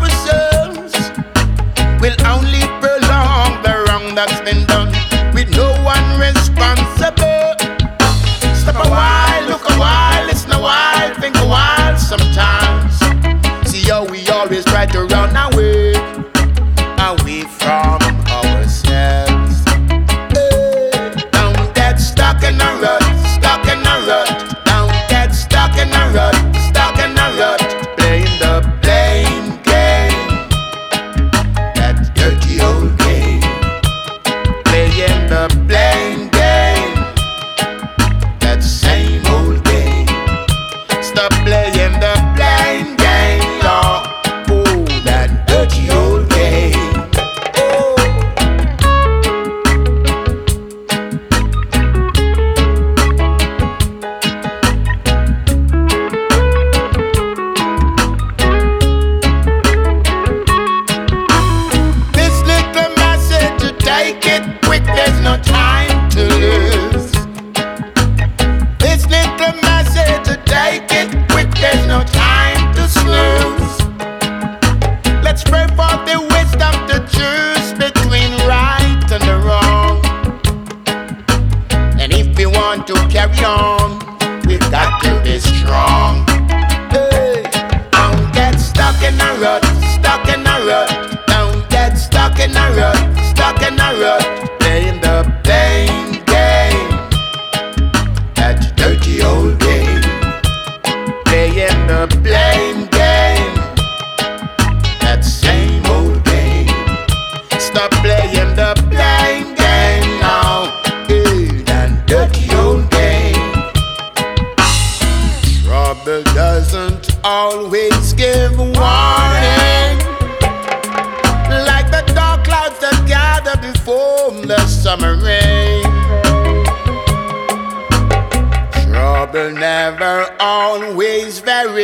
ourselves will only prolong the wrong that's been done.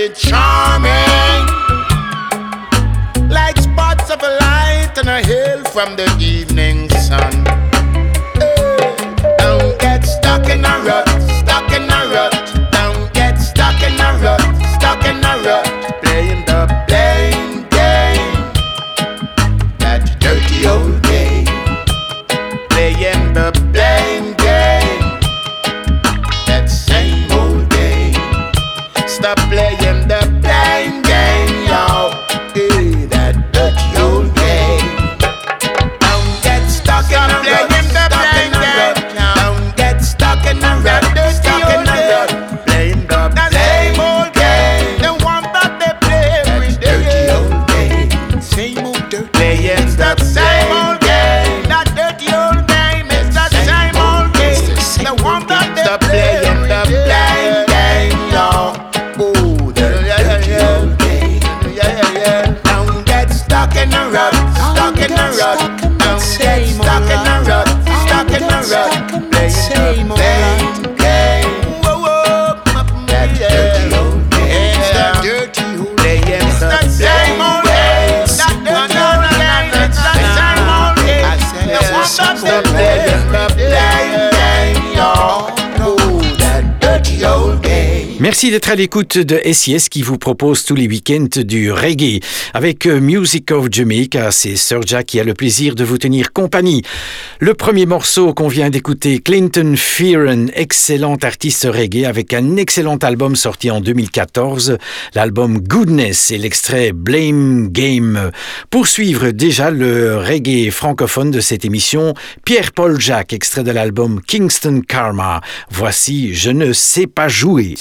very charming, like spots of light on a hill from the evening. Merci d'être à l'écoute de SIS qui vous propose tous les week-ends du reggae. Avec euh, Music of Jamaica, c'est Sir Jack qui a le plaisir de vous tenir compagnie. Le premier morceau qu'on vient d'écouter, Clinton Fearon, excellent artiste reggae avec un excellent album sorti en 2014, l'album Goodness et l'extrait Blame Game. Pour suivre déjà le reggae francophone de cette émission, Pierre-Paul Jacques, extrait de l'album Kingston Karma. Voici Je ne sais pas jouer.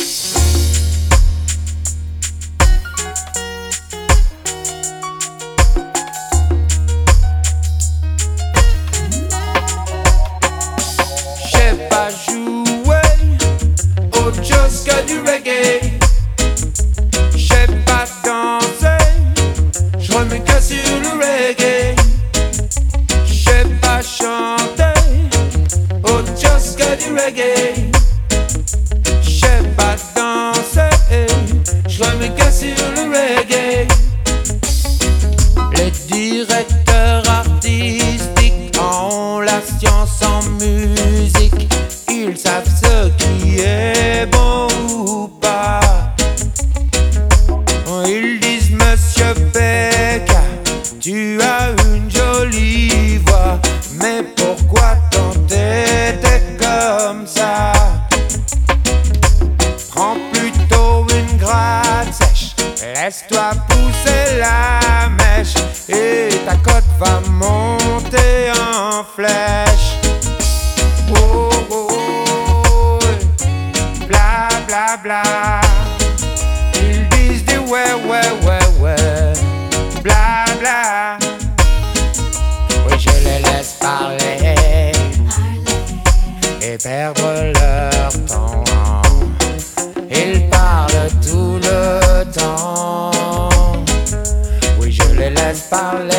Les directeurs artistiques ont la science en musique, ils savent Laisse-toi pousser la mèche et ta cote va monter en flèche. Oh, oh, oh. bla bla bla. Ils disent du ouais, ouais, ouais, ouais, bla bla. Oui, je les laisse parler et perdre leur temps. parler.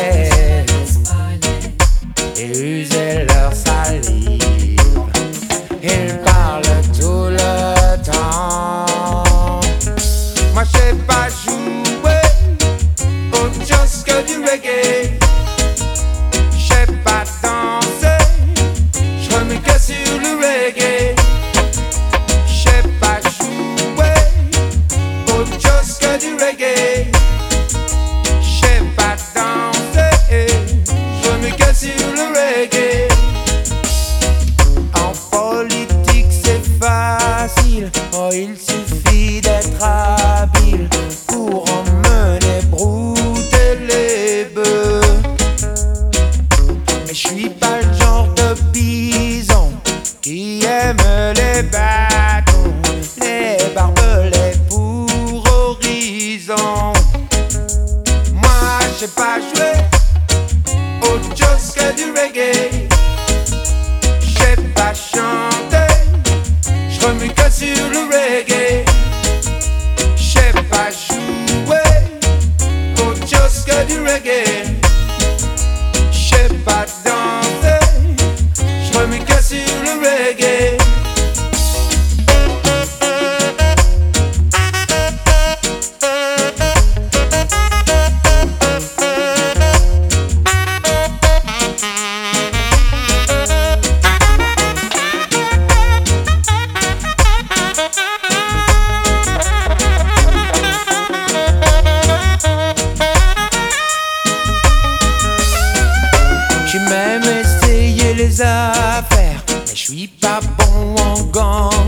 suis pas bon en gants.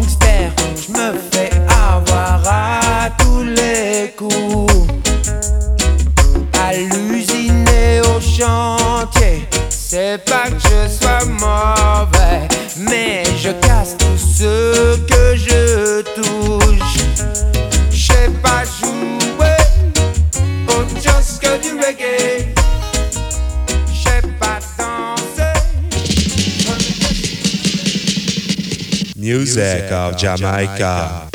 Jamaica. ourselves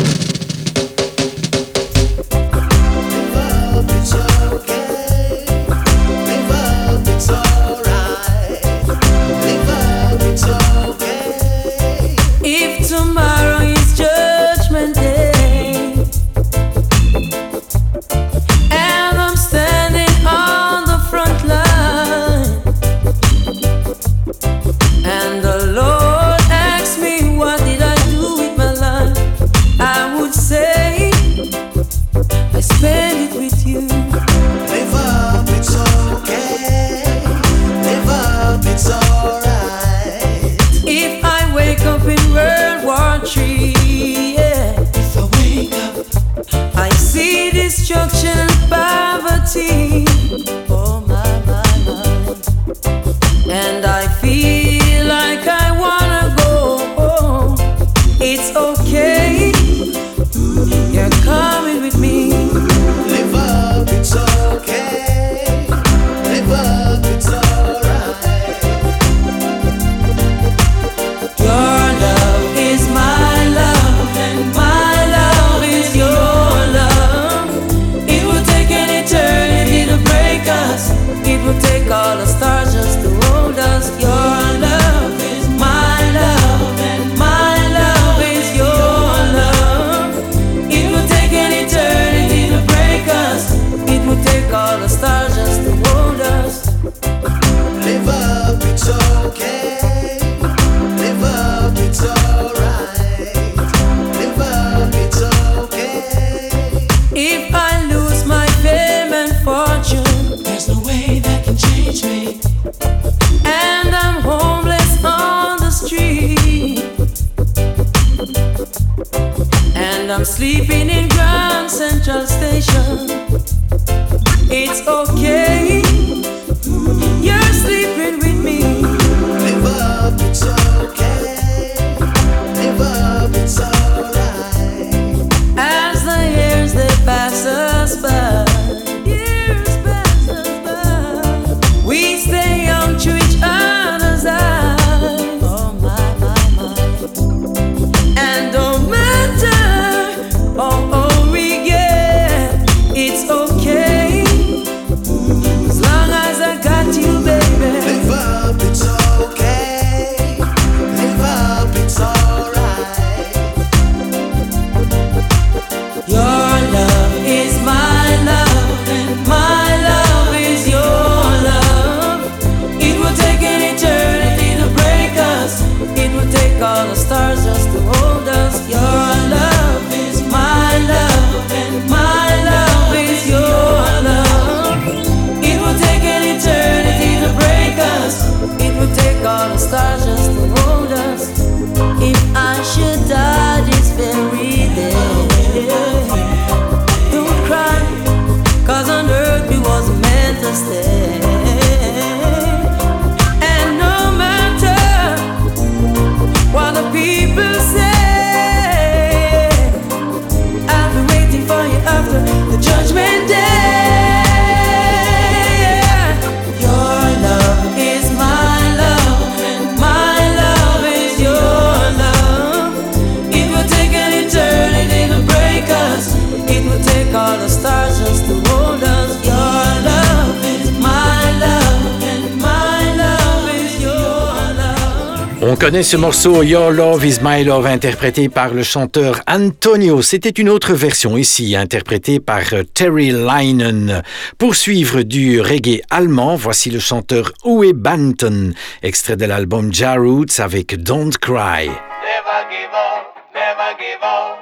connaît ce morceau Your Love is My Love interprété par le chanteur Antonio. C'était une autre version ici interprétée par euh, Terry Leinen. Pour suivre du reggae allemand, voici le chanteur Uwe Banton, extrait de l'album Ja Roots avec Don't Cry. Never give up, never give up.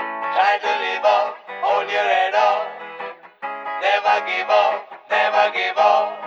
Up, up. Never give up, never give up.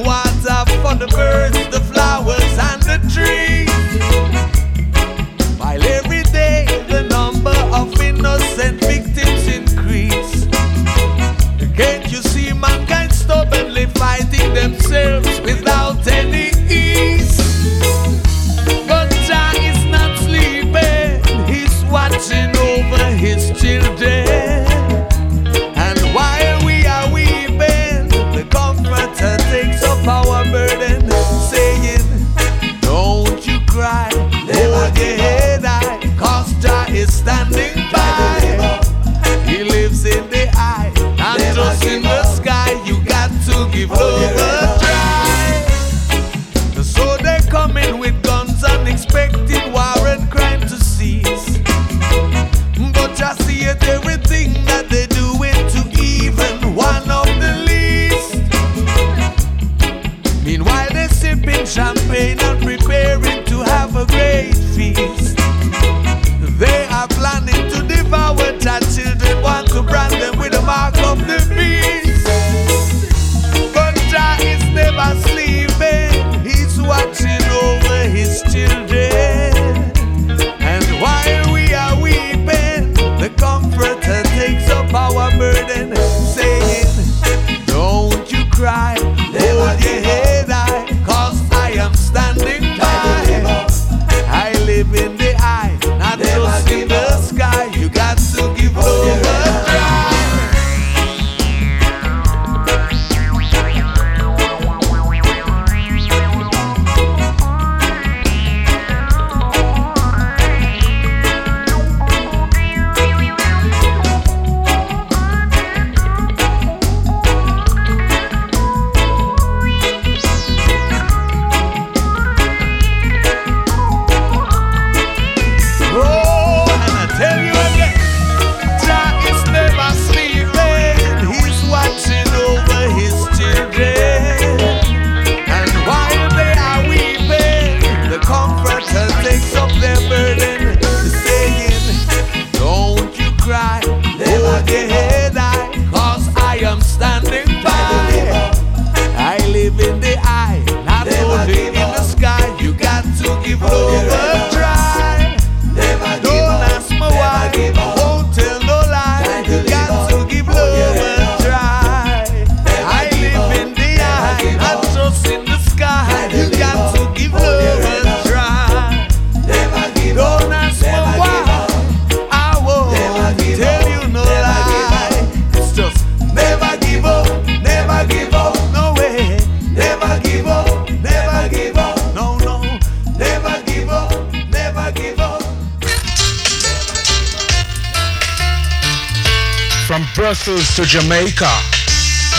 Jamaica.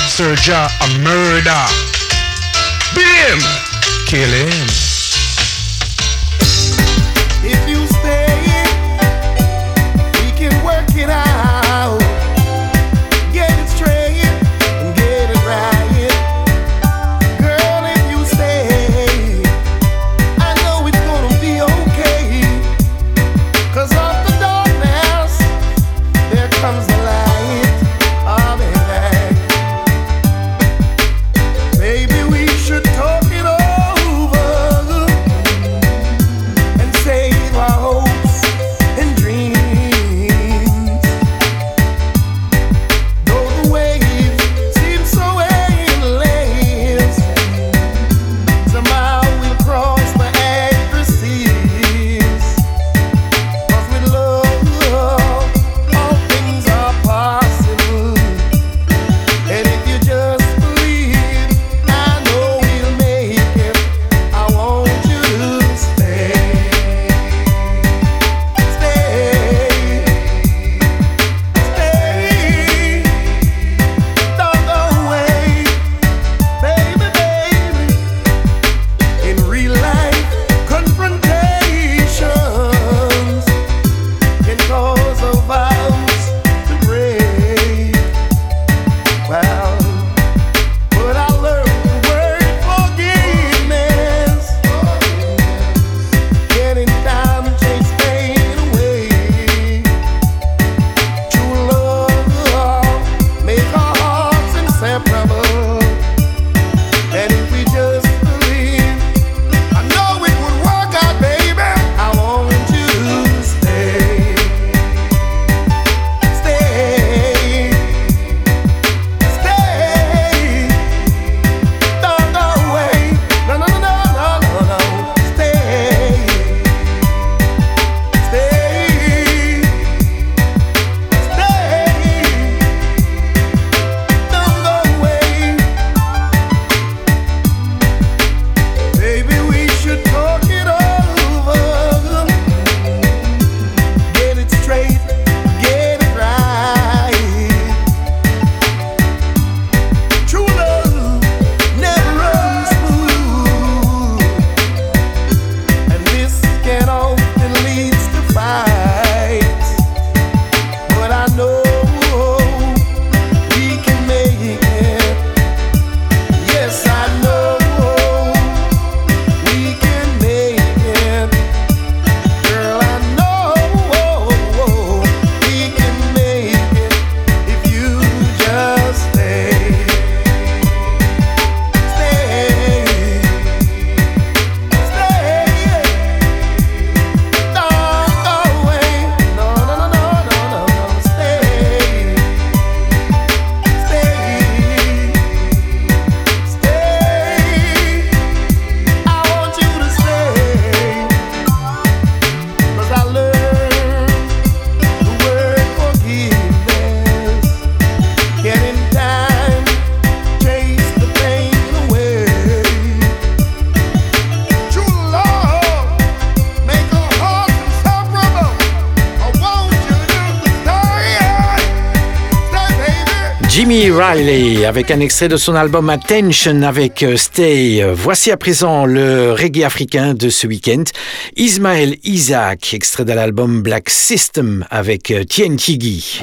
Sergio a murder. Beat him. Kill him. Riley avec un extrait de son album Attention avec euh, Stay. Voici à présent le reggae africain de ce week-end. Ismaël Isaac, extrait de l'album Black System avec euh, Tien Chigi.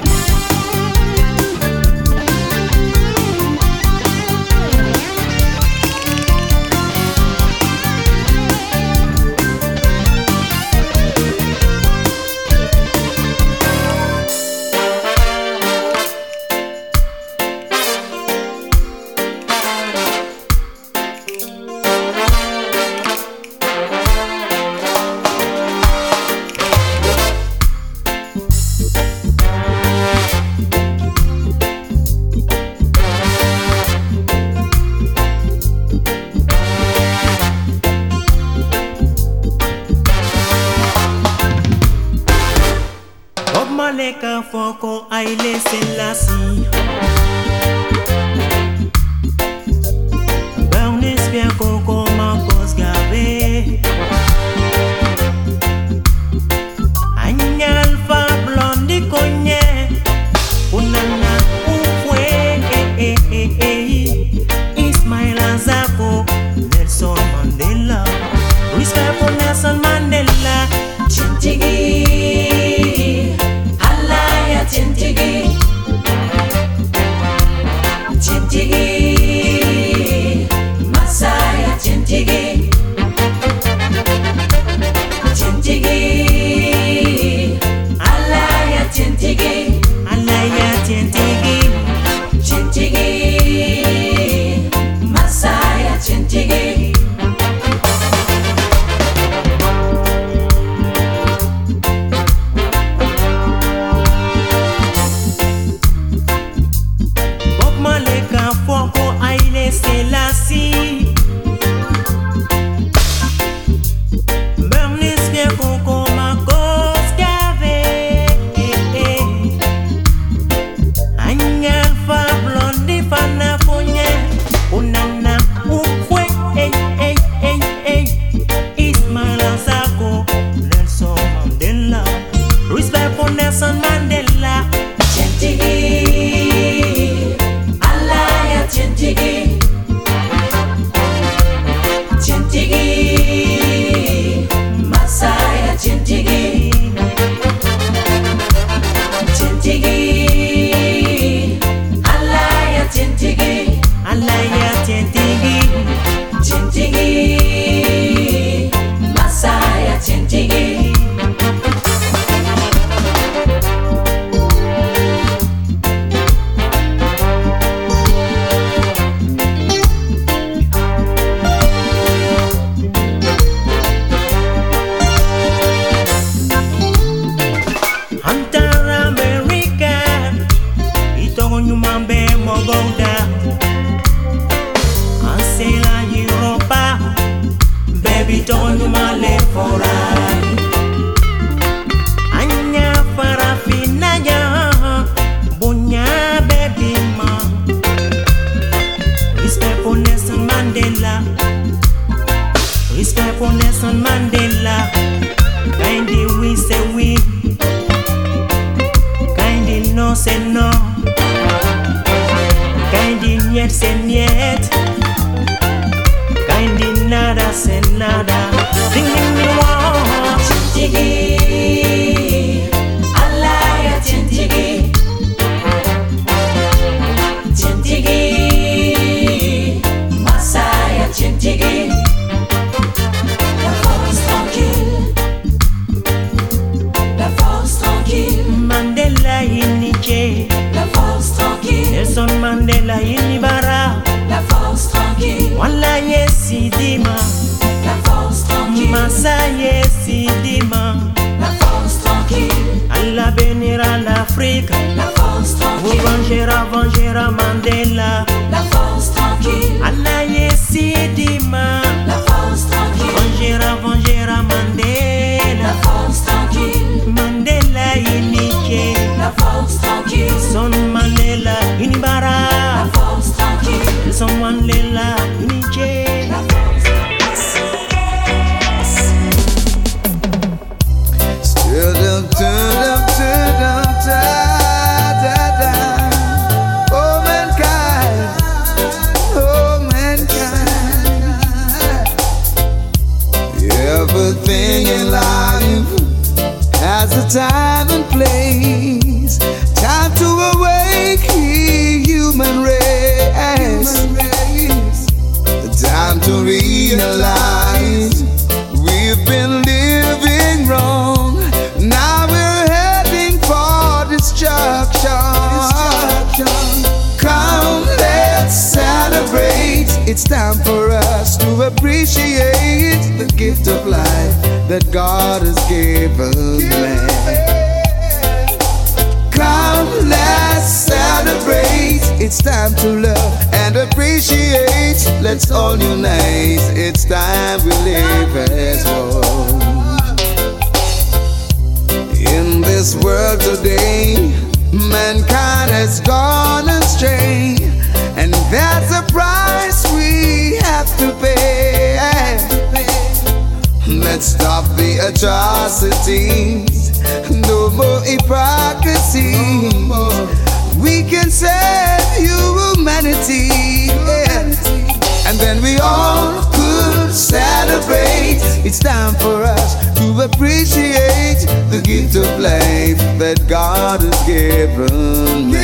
humanity. Yeah. And then we all could celebrate. It's time for us to appreciate the gift of life that God has given me.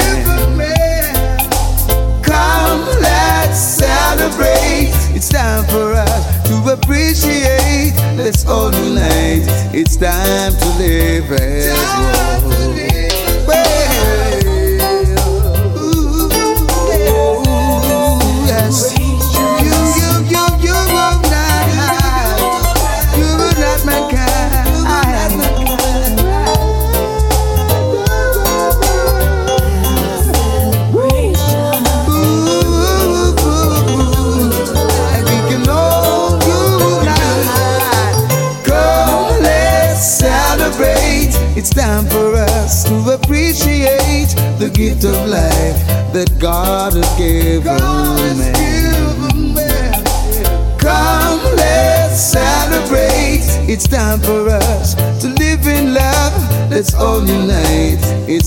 Come, let's celebrate. It's time for us to appreciate. Let's all unite. It's time to live as one.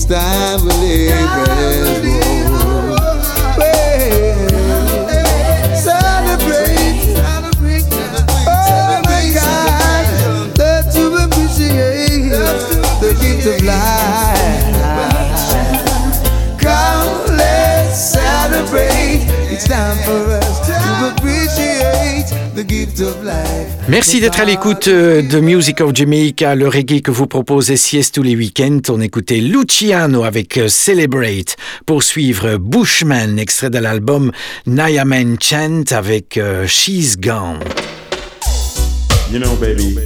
time Merci d'être à l'écoute euh, de Music of Jamaica, le reggae que vous propose SIS tous les week-ends. On écoutait Luciano avec euh, Celebrate. Pour suivre euh, Bushman, extrait de l'album Nyaman Chant avec She's Gone. You know, baby,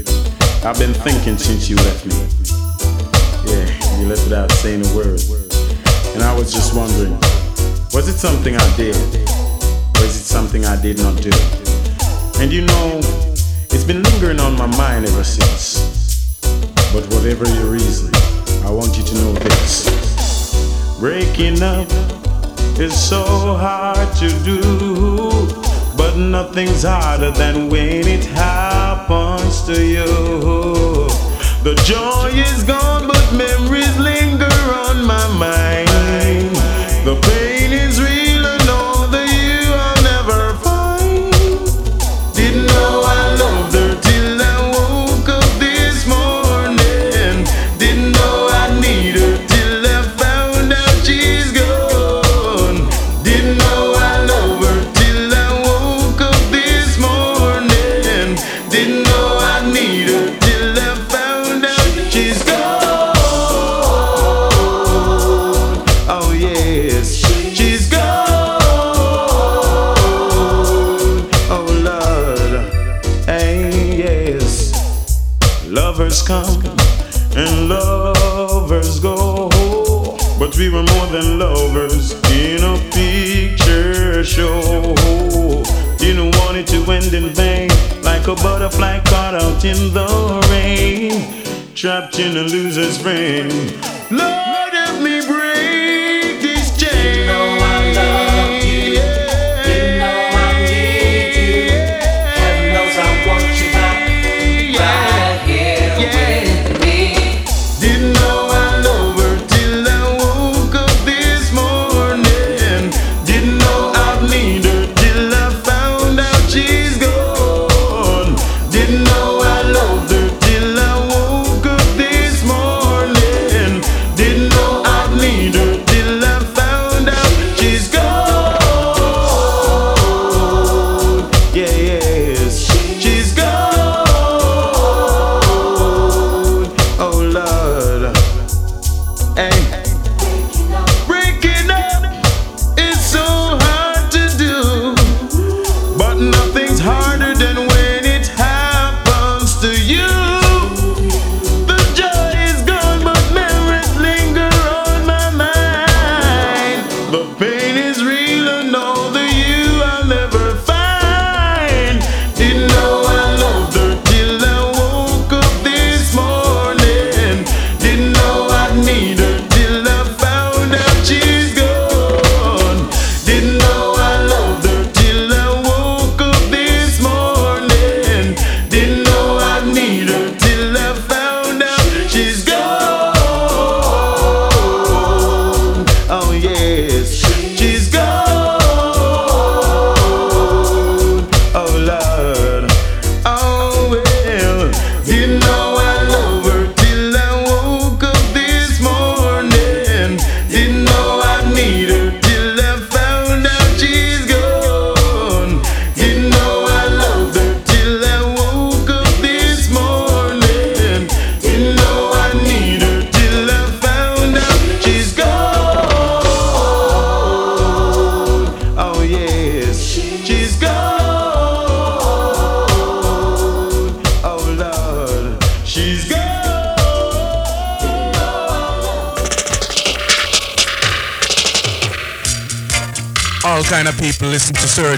I've been thinking since you left me. Yeah, you left without saying a word. And I was just wondering, was it something I did? Or is it something I did not do? And you know, it's been lingering on my mind ever since. But whatever your reason, I want you to know this. Breaking up is so hard to do, but nothing's harder than when it happens to you. The joy is gone, but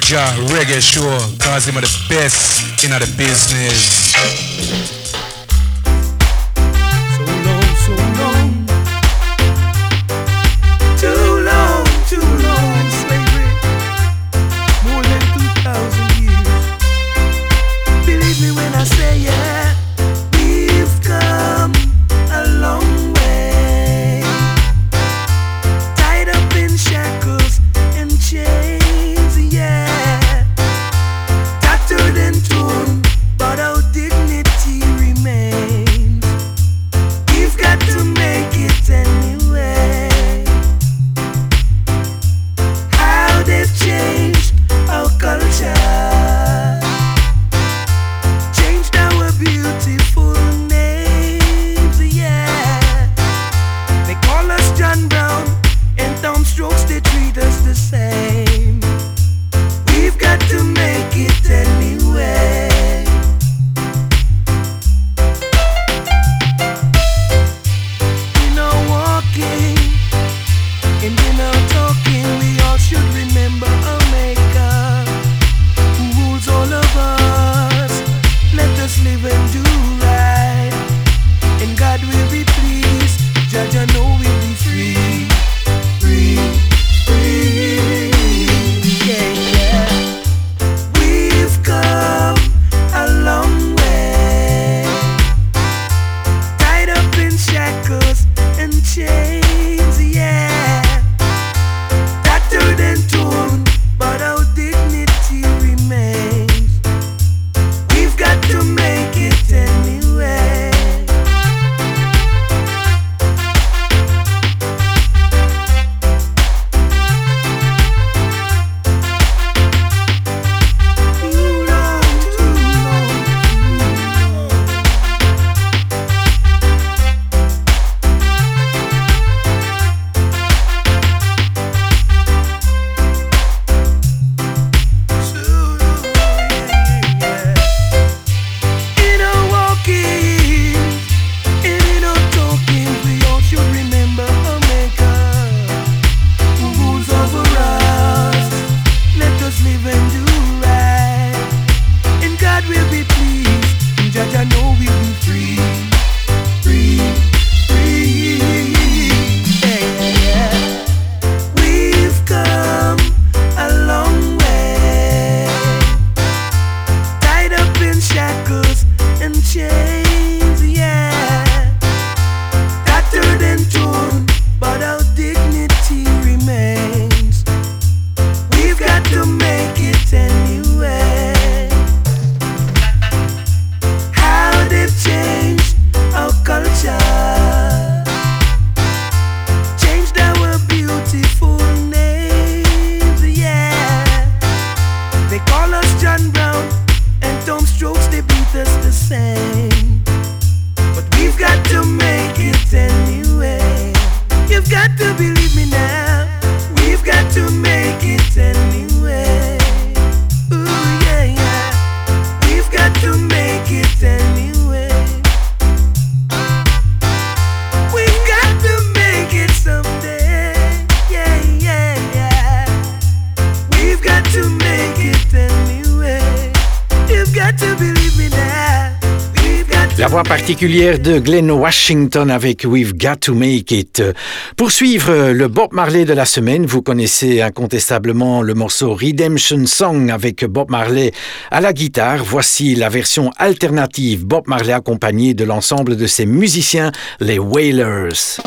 Ja Reggae sure, cause him the particulière de Glenn Washington avec We've Got to Make It. Pour suivre euh, le Bob Marley de la semaine, vous connaissez incontestablement le morceau Redemption Song avec Bob Marley à la guitare. Voici la version alternative Bob Marley accompagné de l'ensemble de ses musiciens, les Wailers.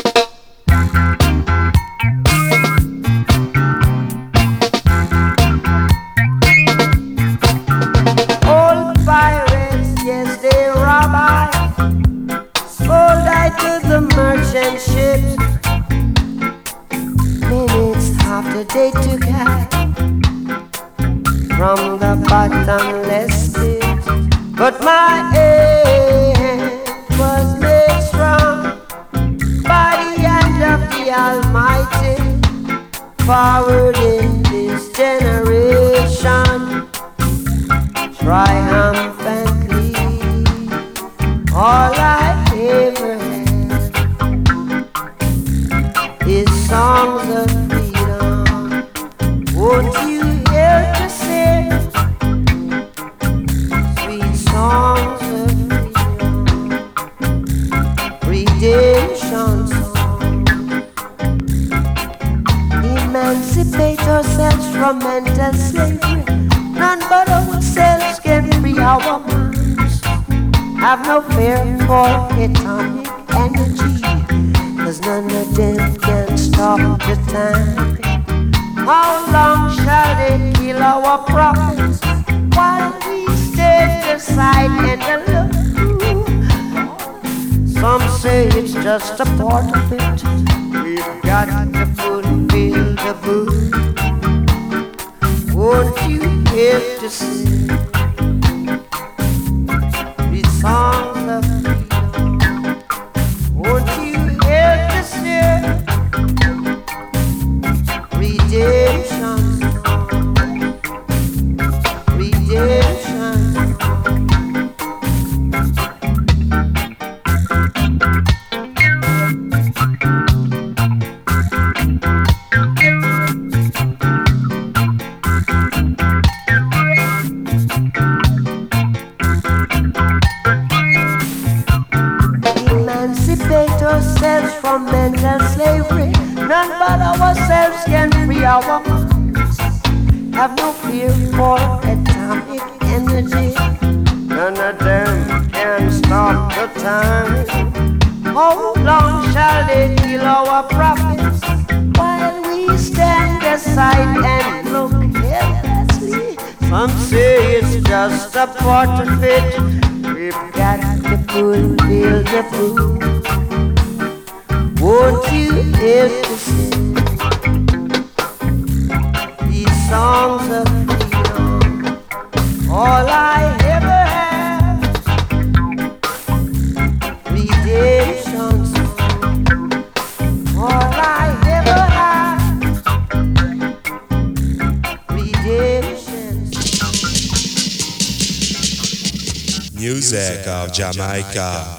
Of Jamaica.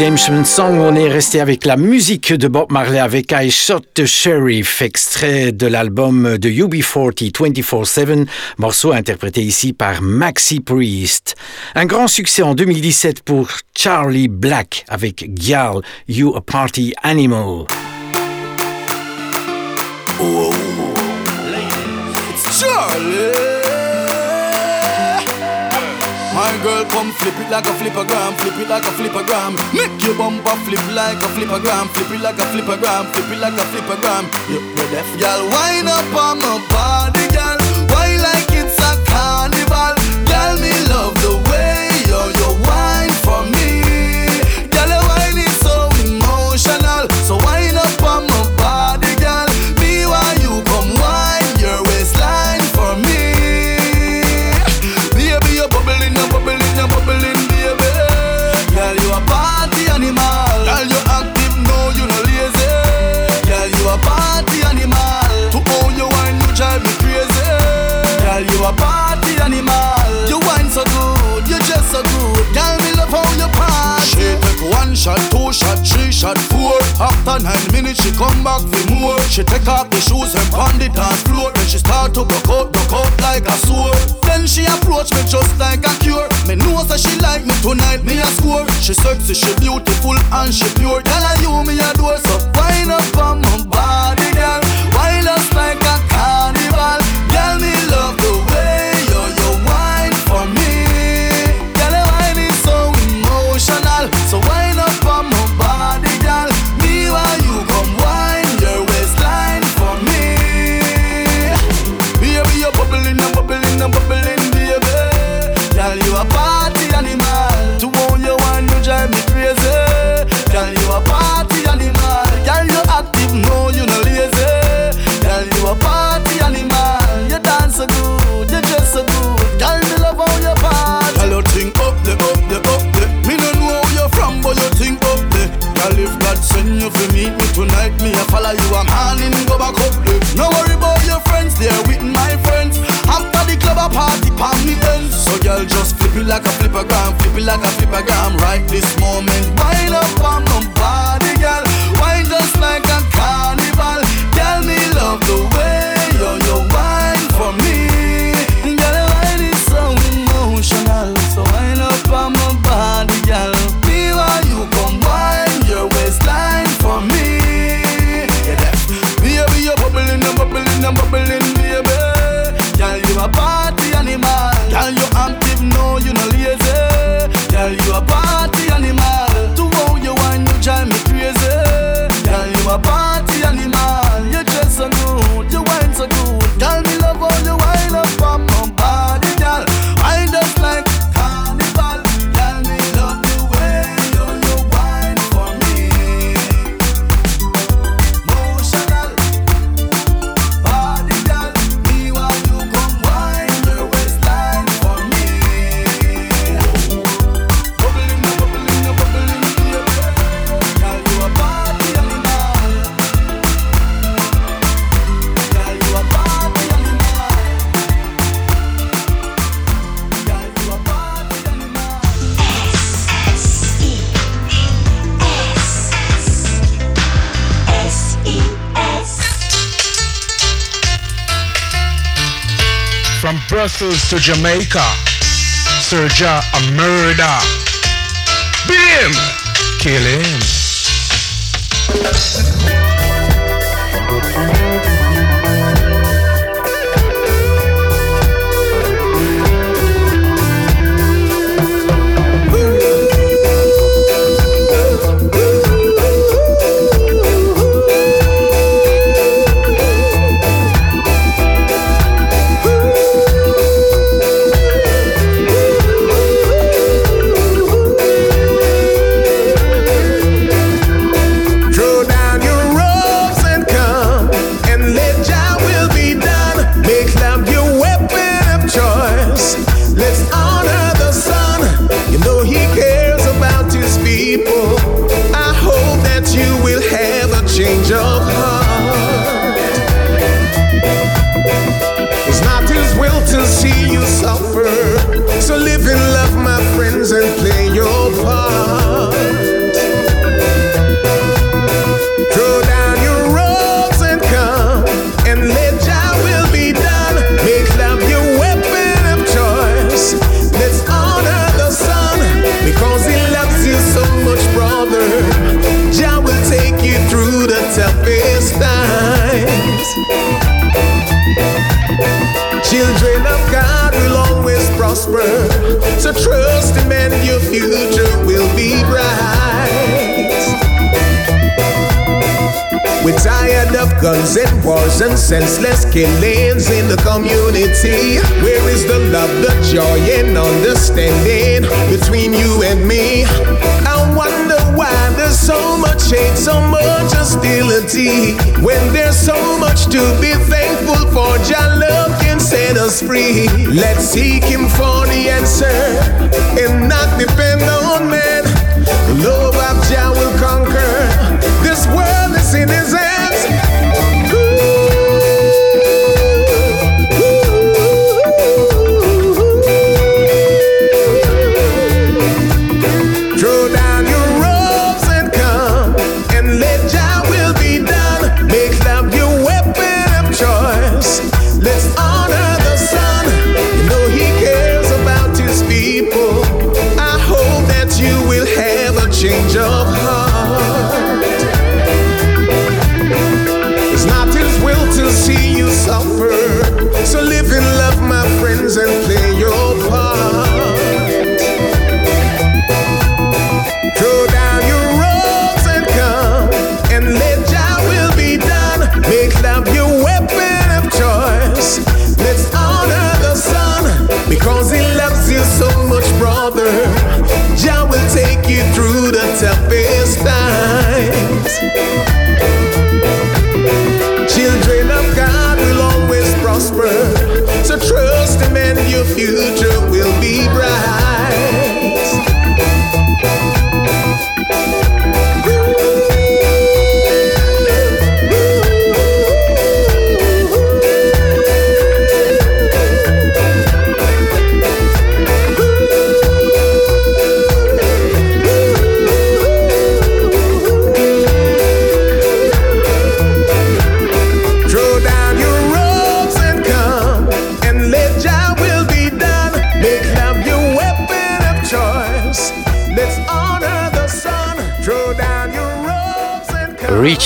Redemption Song, on est resté avec la musique de Bob Marley avec I Shot the Sheriff, extrait de l'album de UB40 24-7, morceau interprété ici par Maxi Priest. Un grand succès en 2017 pour Charlie Black avec Gyal, You a Party Animal. Oh, it's Charlie. My girl, come flip it like a flippergram, flip it like a flippergram. Make your bumper flip like a flippergram, flip it like a flippergram, flip it like a flippergram. You, you're deaf, girl. Wind up on my body, girl. Shot, two shot, three shot, four. After nine minutes, she come back for more. She take off the shoes and pound it dance floor. Then she start to broke out, broke out like a sword. Then she approach me just like a cure. Me know that she like me tonight, me a score. She sexy, she beautiful and she pure. Girl, I you me a door, so wind up on my body, girl. Wind us like a carnival. Girl, me So girl, just flip it like a flippergram, flip it like a flippergram. Right this moment, wind up on to Jamaica, Serja a murder. Beat kill him.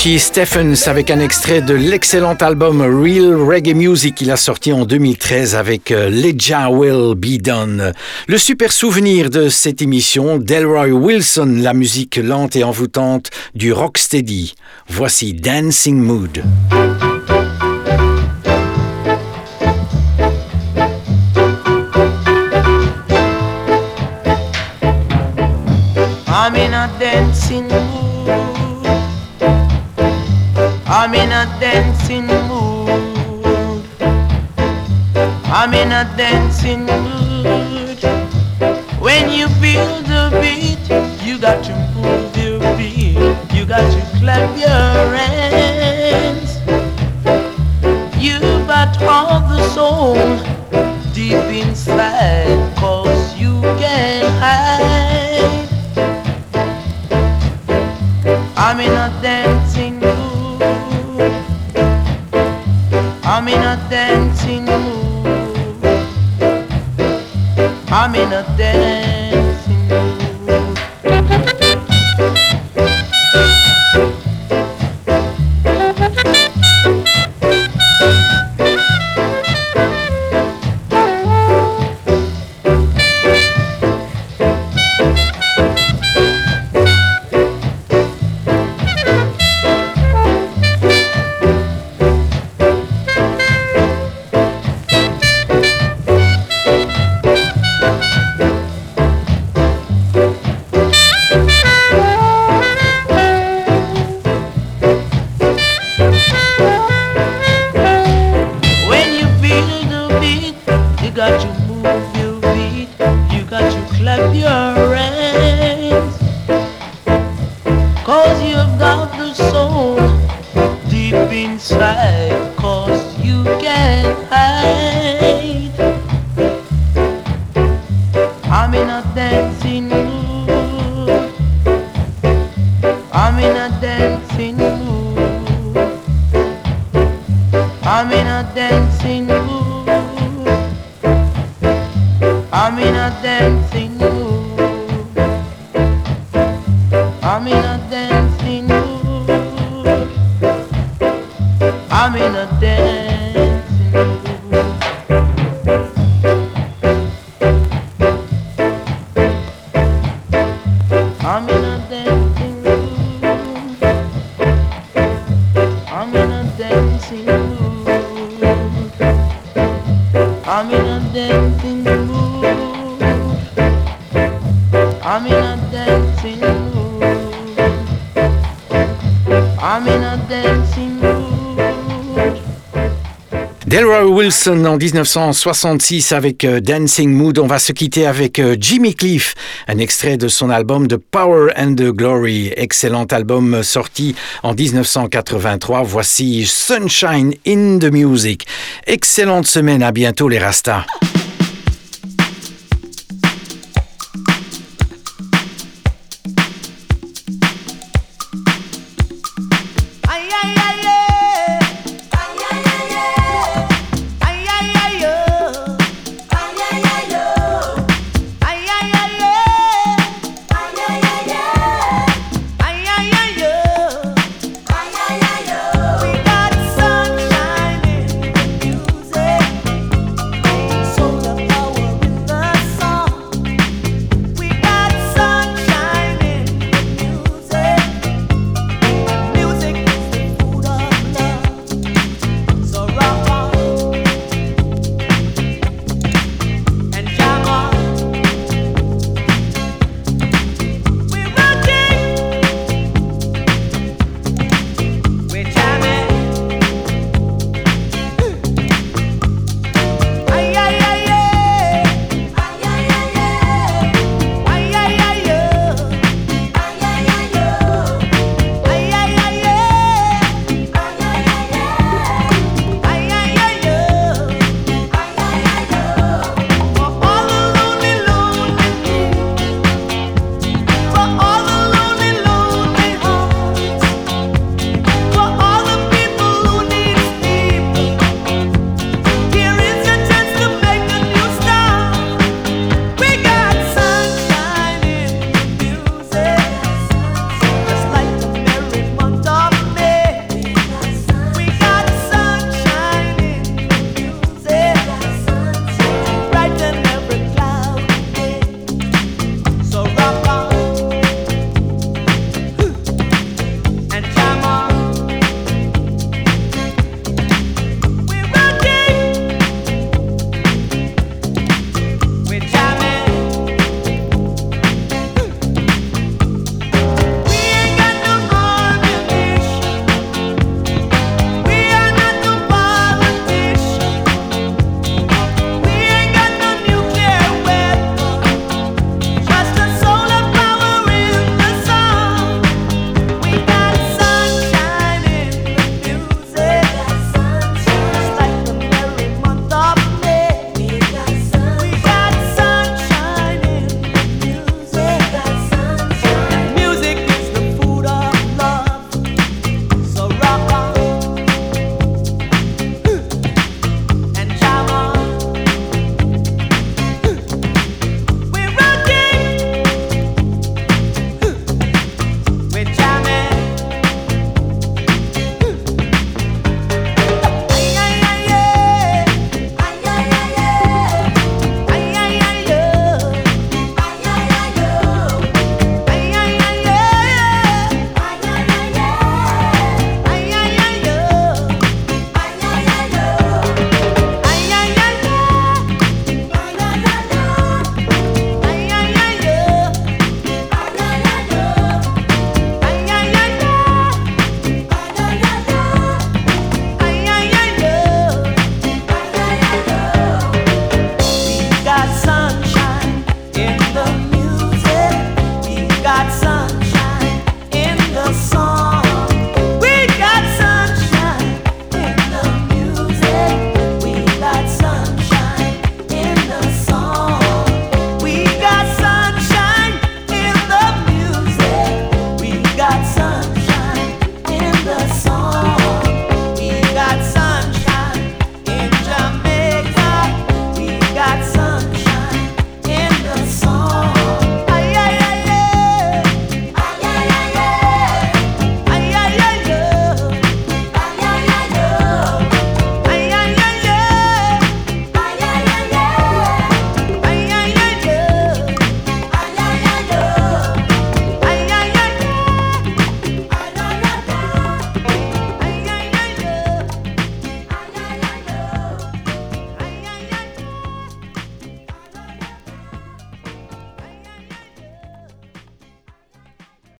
Stephens avec un extrait de l'excellent album Real Reggae Music qu'il a sorti en 2013 avec euh, Leja Will Be Done. Le super souvenir de cette émission, Delroy Wilson, la musique lente et envoûtante du rocksteady. Voici Dancing Mood. Dancing mood. Wilson en 1966 avec euh, Dancing Mood. On va se quitter avec euh, Jimmy Cliff, un extrait de son album The Power and the Glory. Excellent album sorti en 1983. Voici Sunshine in the Music. Excellente semaine. À bientôt les Rastas.